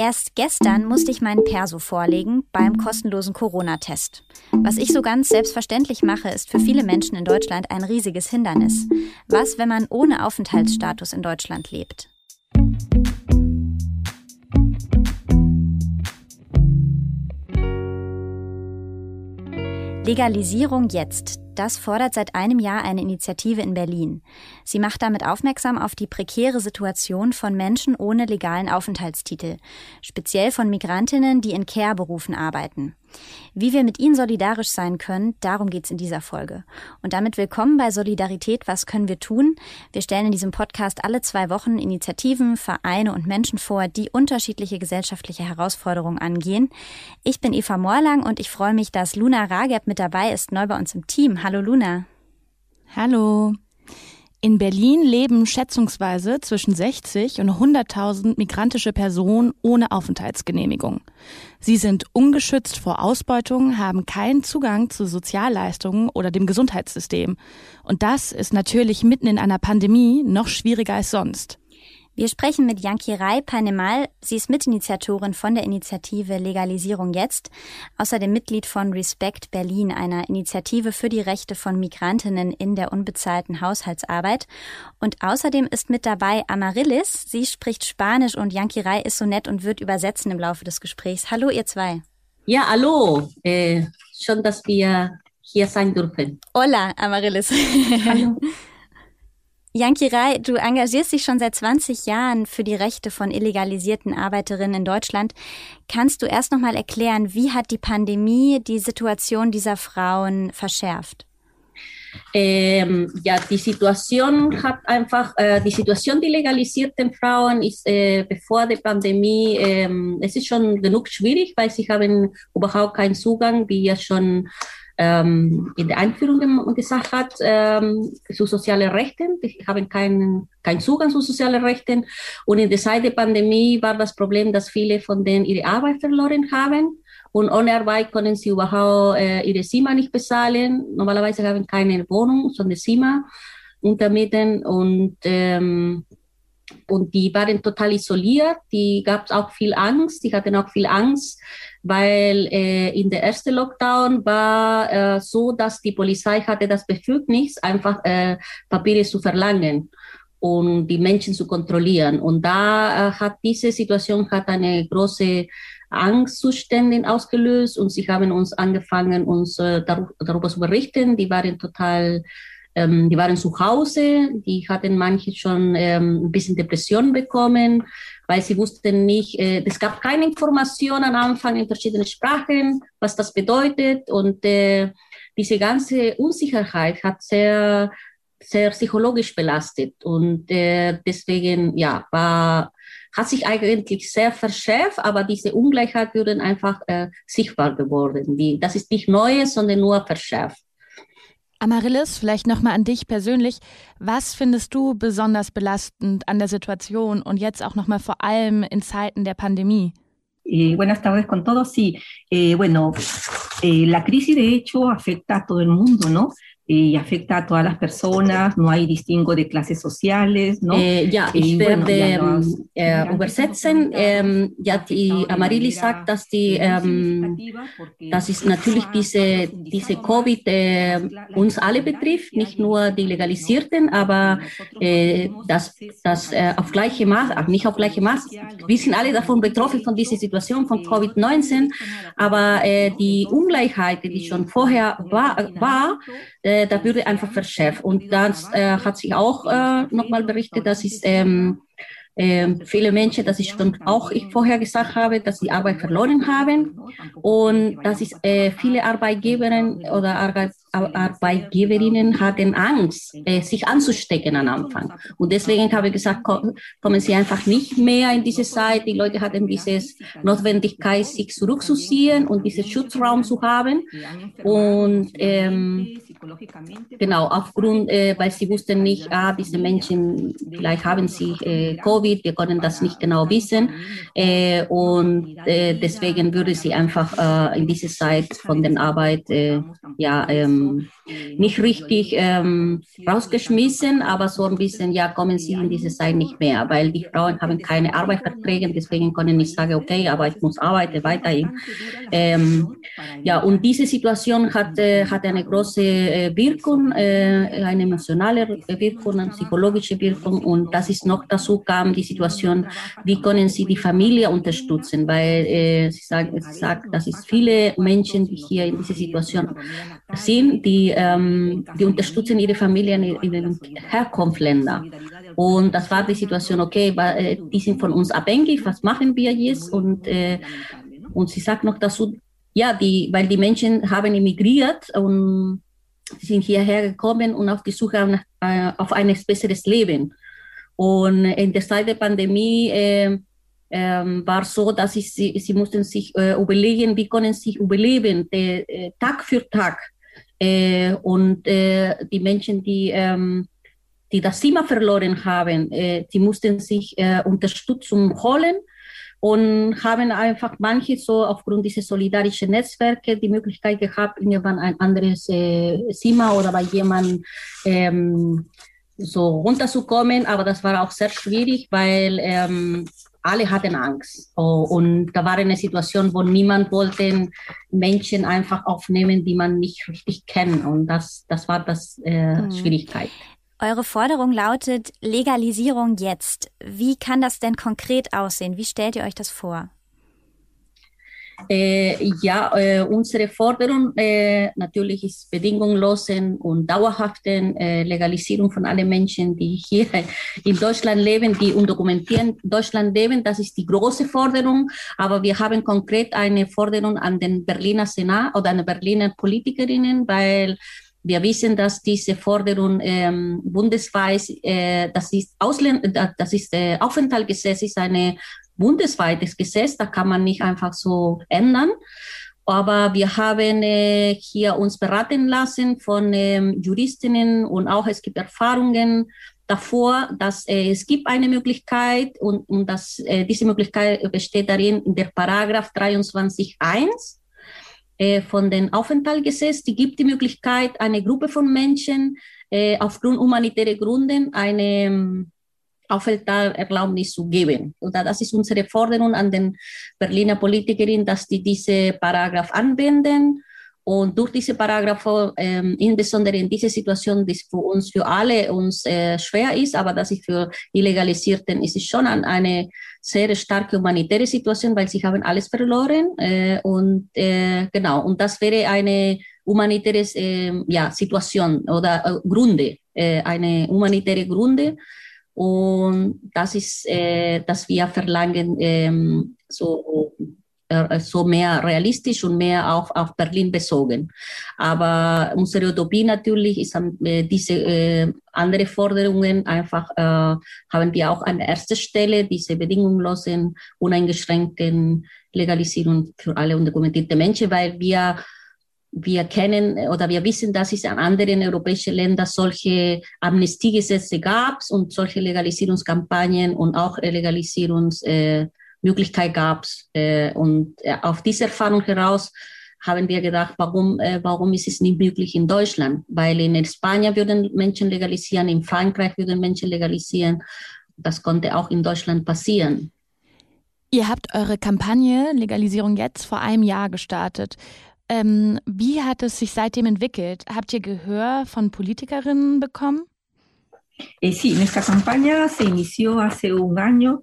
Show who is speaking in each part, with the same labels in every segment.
Speaker 1: Erst gestern musste ich meinen Perso vorlegen beim kostenlosen Corona-Test. Was ich so ganz selbstverständlich mache, ist für viele Menschen in Deutschland ein riesiges Hindernis. Was, wenn man ohne Aufenthaltsstatus in Deutschland lebt? Legalisierung jetzt. Das fordert seit einem Jahr eine Initiative in Berlin. Sie macht damit aufmerksam auf die prekäre Situation von Menschen ohne legalen Aufenthaltstitel, speziell von Migrantinnen, die in Care-Berufen arbeiten. Wie wir mit ihnen solidarisch sein können, darum geht's in dieser Folge. Und damit willkommen bei Solidarität. Was können wir tun? Wir stellen in diesem Podcast alle zwei Wochen Initiativen, Vereine und Menschen vor, die unterschiedliche gesellschaftliche Herausforderungen angehen. Ich bin Eva Morlang und ich freue mich, dass Luna Rageb mit dabei ist, neu bei uns im Team. Hallo Luna.
Speaker 2: Hallo. In Berlin leben schätzungsweise zwischen 60 und 100.000 migrantische Personen ohne Aufenthaltsgenehmigung. Sie sind ungeschützt vor Ausbeutung, haben keinen Zugang zu Sozialleistungen oder dem Gesundheitssystem. Und das ist natürlich mitten in einer Pandemie noch schwieriger als sonst.
Speaker 1: Wir sprechen mit Rai Panemal. Sie ist Mitinitiatorin von der Initiative Legalisierung jetzt, außerdem Mitglied von Respect Berlin, einer Initiative für die Rechte von Migrantinnen in der unbezahlten Haushaltsarbeit. Und außerdem ist mit dabei Amaryllis. Sie spricht Spanisch und Rai ist so nett und wird übersetzen im Laufe des Gesprächs. Hallo, ihr zwei.
Speaker 3: Ja, hallo. Äh, schön, dass wir hier sein dürfen.
Speaker 1: Hola, Amaryllis. Hallo. Janki Rai, du engagierst dich schon seit 20 Jahren für die Rechte von illegalisierten Arbeiterinnen in Deutschland. Kannst du erst noch mal erklären, wie hat die Pandemie die Situation dieser Frauen verschärft?
Speaker 3: Ähm, ja, die Situation hat einfach, äh, die Situation der legalisierten Frauen ist äh, bevor der Pandemie, äh, es ist schon genug schwierig, weil sie haben überhaupt keinen Zugang, wie ja schon ähm, in der Einführung gesagt hat, ähm, zu sozialen Rechten. Die haben keinen keinen Zugang zu sozialen Rechten. Und in der Zeit der Pandemie war das Problem, dass viele von denen ihre Arbeit verloren haben. Und ohne Arbeit können sie überhaupt äh, ihre Zimmer nicht bezahlen. Normalerweise haben keine Wohnung, sondern Zimmer untermieten. Und ähm, und die waren total isoliert. Die gab es auch viel Angst. Die hatten auch viel Angst, weil äh, in der ersten Lockdown war äh, so, dass die Polizei hatte das Befugnis, einfach äh, Papiere zu verlangen und die Menschen zu kontrollieren. Und da äh, hat diese Situation hat eine große Angstzustände ausgelöst und sie haben uns angefangen, uns äh, darüber zu berichten. Die waren total ähm, die waren zu Hause, die hatten manche schon ähm, ein bisschen Depression bekommen, weil sie wussten nicht, äh, es gab keine Informationen am Anfang in verschiedenen Sprachen, was das bedeutet. Und äh, diese ganze Unsicherheit hat sehr, sehr psychologisch belastet. Und äh, deswegen, ja, war, hat sich eigentlich sehr verschärft, aber diese Ungleichheit würde einfach äh, sichtbar geworden. Die, das ist nicht Neues, sondern nur verschärft.
Speaker 2: Amaryllis, vielleicht nochmal an dich persönlich. Was findest du besonders belastend an der Situation und jetzt auch nochmal vor allem in Zeiten der Pandemie?
Speaker 4: Eh, buenas tardes con todos. Sí, eh, bueno, eh, la crisis de hecho afecta a todo el mundo, ¿no? Y afecta a todas las personas, no hay distingo de clases sociales, ¿no?
Speaker 3: Eh, ja, ich werde bueno, ja, äh, übersetzen. Ähm, ja, die Amarili sagt, dass die, ähm, dass es natürlich diese, diese Covid äh, uns alle betrifft, nicht nur die Legalisierten, aber äh, dass das äh, auf gleiche Maß, nicht auf gleiche Maß, wir sind alle davon betroffen von dieser Situation von Covid-19, aber äh, die Ungleichheit, die schon vorher war, war äh, da würde einfach verschärft. Und das äh, hat sich auch äh, nochmal berichtet, dass es ähm, äh, viele Menschen, dass ich schon auch ich vorher gesagt habe, dass sie Arbeit verloren haben und dass es äh, viele Arbeitgeberinnen oder Arbeit, Arbeitgeberinnen hatten Angst, äh, sich anzustecken am Anfang. Und deswegen habe ich gesagt, kommen Sie einfach nicht mehr in diese Zeit. Die Leute hatten diese Notwendigkeit, sich zurückzuziehen und diesen Schutzraum zu haben. Und ähm, genau, aufgrund, äh, weil sie wussten nicht, ah, diese Menschen, vielleicht haben sie äh, Covid, wir können das nicht genau wissen. Äh, und äh, deswegen würde sie einfach äh, in dieser Zeit von der Arbeit äh, ja, ähm, nicht richtig ähm, rausgeschmissen, aber so ein bisschen, ja, kommen sie in diese Zeit nicht mehr, weil die Frauen haben keine Arbeitsverträge, deswegen können nicht sagen, okay, aber ich muss arbeiten weiterhin. Ähm, ja, und diese Situation hat, äh, hat eine große Wirkung, äh, eine emotionale Wirkung, eine psychologische Wirkung und das ist noch dazu kam die Situation, wie können sie die Familie unterstützen, weil äh, sie sagt, sie sagt, dass es viele Menschen, die hier in dieser Situation sind, die, ähm, die unterstützen ihre Familien in den Herkunftsländern. Und das war die Situation, okay, äh, die sind von uns abhängig, was machen wir jetzt? Und, äh, und sie sagt noch dazu, ja, die, weil die Menschen haben emigriert und sind hierher gekommen und auf die Suche nach, äh, auf ein besseres Leben. Und in der Zeit der Pandemie äh, äh, war so, dass ich, sie, sie mussten sich äh, überlegen, wie können sie überleben, äh, Tag für Tag. Äh, und äh, die Menschen, die, ähm, die das Zimmer verloren haben, äh, die mussten sich äh, Unterstützung holen und haben einfach manche so aufgrund dieser solidarischen Netzwerke die Möglichkeit gehabt, irgendwann ein anderes äh, Zimmer oder bei jemandem ähm, so runterzukommen. Aber das war auch sehr schwierig, weil ähm, alle hatten Angst. Oh, und da war eine Situation, wo niemand wollte Menschen einfach aufnehmen, die man nicht richtig kennt. Und das, das war das äh, mhm. Schwierigkeit.
Speaker 1: Eure Forderung lautet Legalisierung jetzt. Wie kann das denn konkret aussehen? Wie stellt ihr euch das vor?
Speaker 3: Äh, ja, äh, unsere Forderung äh, natürlich ist bedingunglosen und dauerhaften äh, Legalisierung von allen Menschen, die hier in Deutschland leben, die undokumentiert in Deutschland leben. Das ist die große Forderung. Aber wir haben konkret eine Forderung an den Berliner Senat oder an die Berliner Politikerinnen, weil wir wissen, dass diese Forderung ähm, bundesweit, äh, das ist, Ausländ das ist äh, Aufenthaltsgesetz, ist ein bundesweites Gesetz, da kann man nicht einfach so ändern. Aber wir haben äh, hier uns beraten lassen von ähm, Juristinnen und auch es gibt Erfahrungen davor, dass äh, es gibt eine Möglichkeit und, und dass äh, diese Möglichkeit besteht darin in der Paragraph 23.1 äh, von den Aufenthaltsgesetz, die gibt die Möglichkeit, eine Gruppe von Menschen äh, aufgrund humanitärer Gründen eine ähm, Aufenthaltserlaubnis zu geben. Und das ist unsere Forderung an den Berliner Politikerinnen, dass die diese Paragraph anwenden und durch diese Paragraphe, ähm, insbesondere in dieser Situation, die für uns, für alle uns äh, schwer ist, aber das ist für Illegalisierten, ist es schon an eine sehr starke humanitäre Situation, weil sie haben alles verloren. Äh, und äh, genau, und das wäre eine humanitäre äh, ja, Situation oder äh, Gründe, äh, eine humanitäre Gründe. Und das ist, äh, dass wir verlangen, ähm, so so mehr realistisch und mehr auch auf Berlin bezogen. Aber unsere Utopie natürlich ist äh, diese äh, andere Forderungen einfach äh, haben wir auch an erster Stelle diese bedingungslosen, uneingeschränkten Legalisierung für alle undokumentierte Menschen, weil wir wir kennen oder wir wissen, dass es in anderen europäischen Ländern solche Amnestiegesetze gab und solche Legalisierungskampagnen und auch Legalisierungs äh, Möglichkeit gab. Äh, und äh, auf diese Erfahrung heraus haben wir gedacht, warum, äh, warum ist es nicht möglich in Deutschland? Weil in Spanien würden Menschen legalisieren, in Frankreich würden Menschen legalisieren. Das konnte auch in Deutschland passieren.
Speaker 2: Ihr habt eure Kampagne Legalisierung jetzt vor einem Jahr gestartet. Ähm, wie hat es sich seitdem entwickelt? Habt ihr Gehör von Politikerinnen bekommen?
Speaker 4: Eh, sí, nuestra campaña se inició hace un año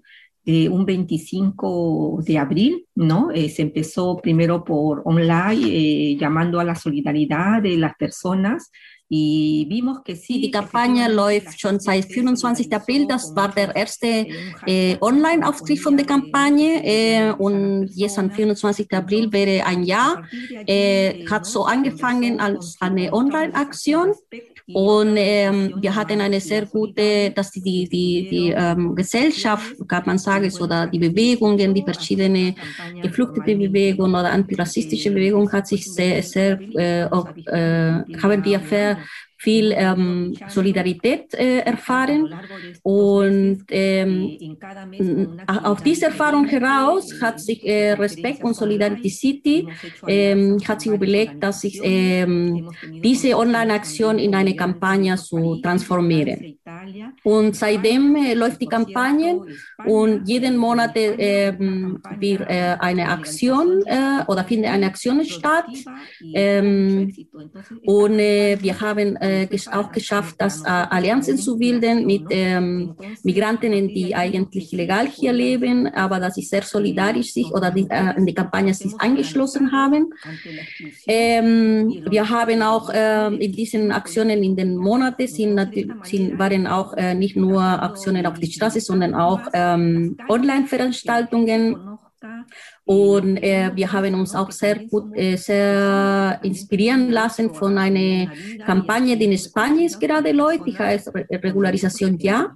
Speaker 4: eh, un 25 de abril, ¿no? Eh, se empezó primero por online, eh, llamando a la solidaridad de las personas. Y vimos que sí.
Speaker 3: Die Kampagne läuft schon seit 25. April. Das war der erste Online-Auftritt von der Kampagne. Und jetzt am 24. April wäre ein Jahr. Hat so angefangen als eine Online-Aktion. Und ähm, wir hatten eine sehr gute, dass die, die, die, ähm, Gesellschaft, kann man sagen, oder die Bewegungen, die verschiedene geflüchtete Bewegungen oder antirassistische Bewegungen hat sich sehr, sehr, äh, auf, äh, haben wir sehr viel ähm, Solidarität äh, erfahren und ähm, auf diese Erfahrung heraus hat sich äh, Respekt und Solidarity City ähm, hat sich überlegt, dass sich ähm, diese Online-Aktion in eine Kampagne zu transformieren. Und seitdem äh, läuft die Kampagne und jeden Monat äh, wird äh, eine Aktion äh, oder findet eine Aktion statt. Ähm, und wir haben äh, auch geschafft, dass äh, Allianzen zu bilden mit ähm, Migranten, die eigentlich legal hier leben, aber dass sie sehr solidarisch sich oder die, äh, in die Kampagne sich angeschlossen haben. Ähm, wir haben auch äh, in diesen Aktionen in den Monaten sind, sind, waren auch äh, nicht nur Aktionen auf die Straße, sondern auch ähm, Online-Veranstaltungen und äh, wir haben uns auch sehr gut, äh, sehr inspirieren lassen von einer Kampagne, die in Spanien gerade läuft, die heißt Regularisation Ja.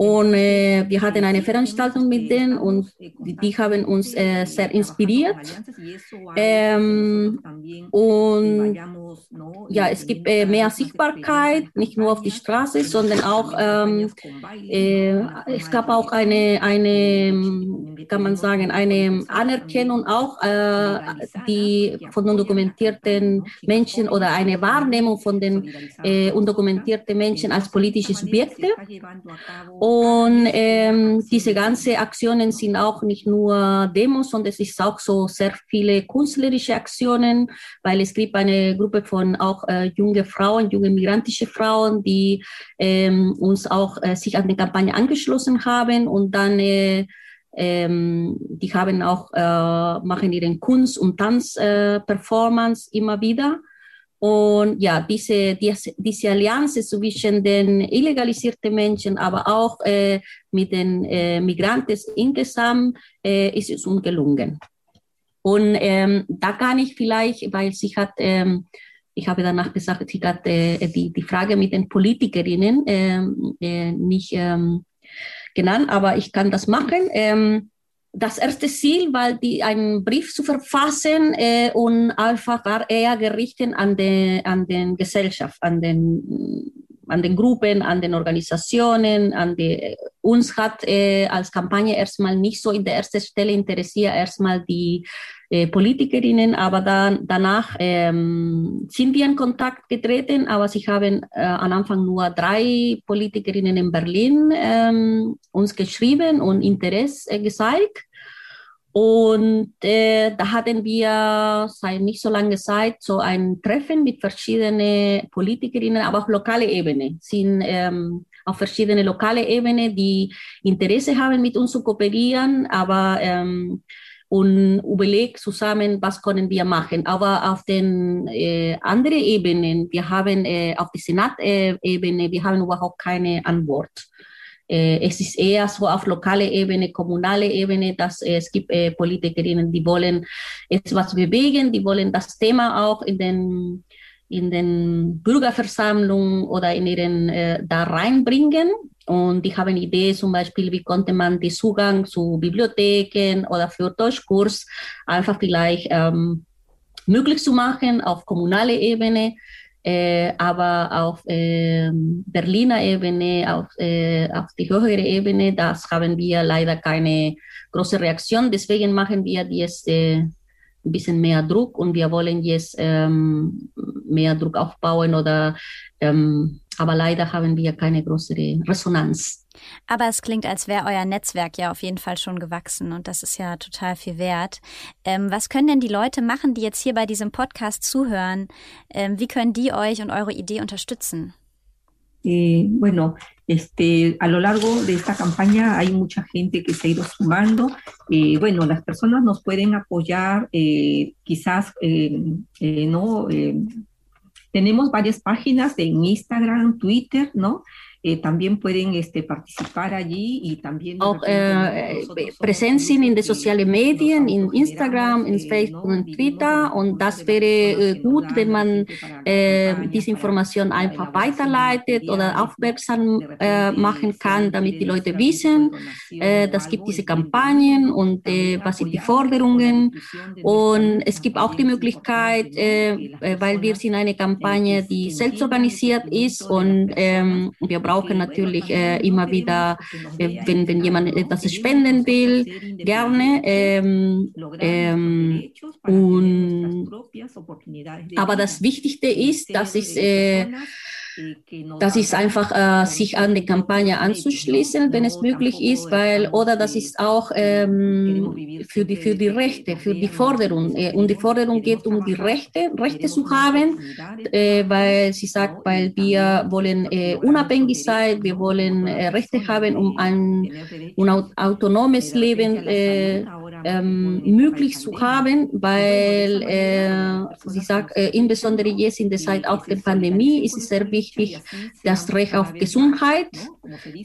Speaker 3: Und äh, wir hatten eine Veranstaltung mit denen und die, haben uns äh, sehr inspiriert. Ähm, und ja, es gibt äh, mehr Sichtbarkeit, nicht nur auf die Straße, sondern auch, ähm, äh, es gab auch eine, eine, kann man sagen, eine Anerkennung auch äh, die von undokumentierten Menschen oder eine Wahrnehmung von den undokumentierten Menschen als politische Subjekte. Und ähm, diese ganzen Aktionen sind auch nicht nur Demos, sondern es ist auch so sehr viele künstlerische Aktionen, weil es gibt eine Gruppe von auch äh, junge Frauen, junge migrantische Frauen, die ähm, uns auch äh, sich an die Kampagne angeschlossen haben und dann äh, ähm, die haben auch äh, machen ihren Kunst- und Tanzperformance äh, immer wieder. Und ja, diese, diese, diese Allianz zwischen den illegalisierten Menschen, aber auch äh, mit den äh, Migranten insgesamt, äh, ist es uns gelungen. Und ähm, da kann ich vielleicht, weil sie hat, ähm, ich habe danach gesagt, sie hat äh, die, die Frage mit den Politikerinnen ähm, äh, nicht ähm, genannt, aber ich kann das machen. Das erste Ziel war, die, einen Brief zu verfassen äh, und einfach war eher gerichtet an, den an den Gesellschaft, an den, an den Gruppen, an den Organisationen, an die, uns hat äh, als Kampagne erstmal nicht so in der ersten Stelle interessiert, erstmal die äh, Politikerinnen, aber dann, danach ähm, sind wir in Kontakt getreten, aber sie haben äh, am Anfang nur drei Politikerinnen in Berlin ähm, uns geschrieben und Interesse äh, gezeigt. Und äh, da hatten wir seit nicht so langer Zeit so ein Treffen mit verschiedenen Politikerinnen, aber auch lokale Ebene, sind ähm, auf verschiedene lokale Ebene, die Interesse haben, mit uns zu kooperieren, aber ähm, und überlegt zusammen, was können wir machen. Aber auf den äh, anderen Ebenen, wir haben äh, auf der Senat-Ebene, wir haben überhaupt keine Antwort. Es ist eher so auf lokale Ebene, kommunale Ebene, dass es gibt Politikerinnen, die wollen etwas bewegen, die wollen das Thema auch in den in den Bürgerversammlungen oder in ihren äh, da reinbringen. Und die haben Idee zum Beispiel, wie konnte man den Zugang zu Bibliotheken oder für Deutschkurs einfach vielleicht ähm, möglich zu machen auf kommunaler Ebene, äh, aber auf äh, Berliner Ebene, auf, äh, auf die höhere Ebene, das haben wir leider keine große Reaktion. Deswegen machen wir jetzt äh, ein bisschen mehr Druck und wir wollen jetzt ähm, mehr Druck aufbauen oder ähm, aber leider haben wir keine größere Resonanz.
Speaker 1: Aber es klingt, als wäre euer Netzwerk ja auf jeden Fall schon gewachsen und das ist ja total viel wert. Ähm, was können denn die Leute machen, die jetzt hier bei diesem Podcast zuhören? Ähm, wie können die euch und eure Idee unterstützen?
Speaker 4: Eh, bueno, este, a lo largo de esta campaña hay mucha gente que se ha ido sumando. Eh, bueno, las personas nos pueden apoyar, eh, quizás, eh, no Tenemos varias páginas en Instagram, Twitter, ¿no? Eh, también pueden este, participar allí y también
Speaker 3: auch äh, präsent sind in den sozialen Medien, in Instagram, in Facebook und Twitter. Und das wäre äh, gut, wenn man äh, diese Information einfach weiterleitet oder aufmerksam machen kann, damit die Leute wissen, äh, das gibt diese Kampagnen und was sind die Forderungen. Und es gibt auch die Möglichkeit, weil wir sind eine Kampagne, die selbst organisiert ist und wir brauchen natürlich äh, immer wieder, äh, wenn, wenn jemand etwas spenden will, gerne. Ähm, ähm, und, aber das Wichtigste ist, dass es das ist einfach, äh, sich an die Kampagne anzuschließen, wenn es möglich ist, weil, oder das ist auch ähm, für, die, für die Rechte, für die Forderung. Äh, und die Forderung geht um die Rechte, Rechte zu haben, äh, weil sie sagt, weil wir wollen äh, unabhängig sein, wir wollen äh, Rechte haben, um ein, ein autonomes Leben äh, ähm, möglich zu haben, weil äh, sie sagt, äh, insbesondere jetzt in der Zeit auch der Pandemie ist es sehr wichtig, das Recht auf Gesundheit,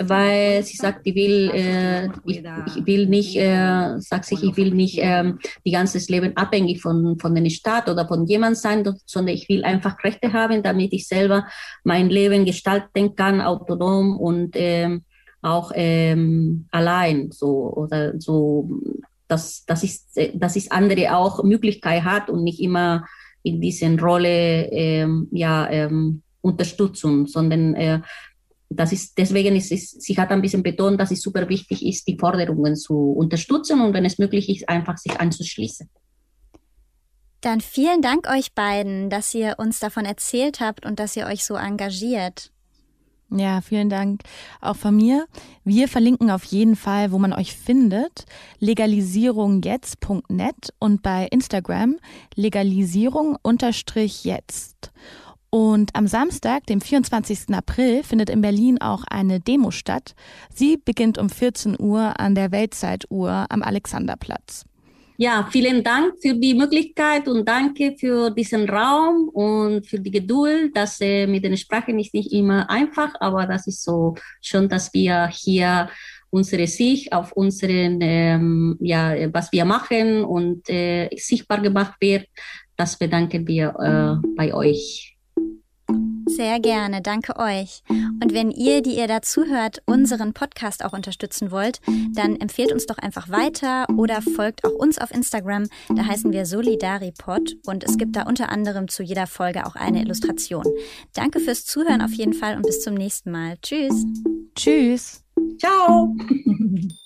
Speaker 3: weil sie sagt, die will, äh, ich, ich, will nicht, äh, sagt sich, ich will nicht äh, die ganzes Leben abhängig von, von dem Staat oder von jemand sein, sondern ich will einfach Rechte haben, damit ich selber mein Leben gestalten kann, autonom und äh, auch ähm, allein so oder so dass, dass, ich, dass ich andere auch Möglichkeit hat und nicht immer in dieser Rolle ähm, ja, ähm, Unterstützung, sondern äh, das ist, deswegen ist es, sie hat ein bisschen betont, dass es super wichtig ist, die Forderungen zu unterstützen und wenn es möglich ist, einfach sich anzuschließen.
Speaker 1: Dann vielen Dank euch beiden, dass ihr uns davon erzählt habt und dass ihr euch so engagiert.
Speaker 2: Ja, vielen Dank auch von mir. Wir verlinken auf jeden Fall, wo man euch findet, legalisierungjetzt.net und bei Instagram legalisierung-jetzt. Und am Samstag, dem 24. April, findet in Berlin auch eine Demo statt. Sie beginnt um 14 Uhr an der Weltzeituhr am Alexanderplatz.
Speaker 3: Ja, vielen Dank für die Möglichkeit und danke für diesen Raum und für die Geduld. Das äh, mit den Sprachen ist nicht immer einfach, aber das ist so schon, dass wir hier unsere Sicht auf unseren, ähm, ja, was wir machen und äh, sichtbar gemacht wird. Das bedanken wir äh, bei euch.
Speaker 1: Sehr gerne, danke euch. Und wenn ihr, die ihr dazu hört, unseren Podcast auch unterstützen wollt, dann empfehlt uns doch einfach weiter oder folgt auch uns auf Instagram. Da heißen wir Solidaripod und es gibt da unter anderem zu jeder Folge auch eine Illustration. Danke fürs Zuhören auf jeden Fall und bis zum nächsten Mal. Tschüss.
Speaker 2: Tschüss.
Speaker 3: Ciao.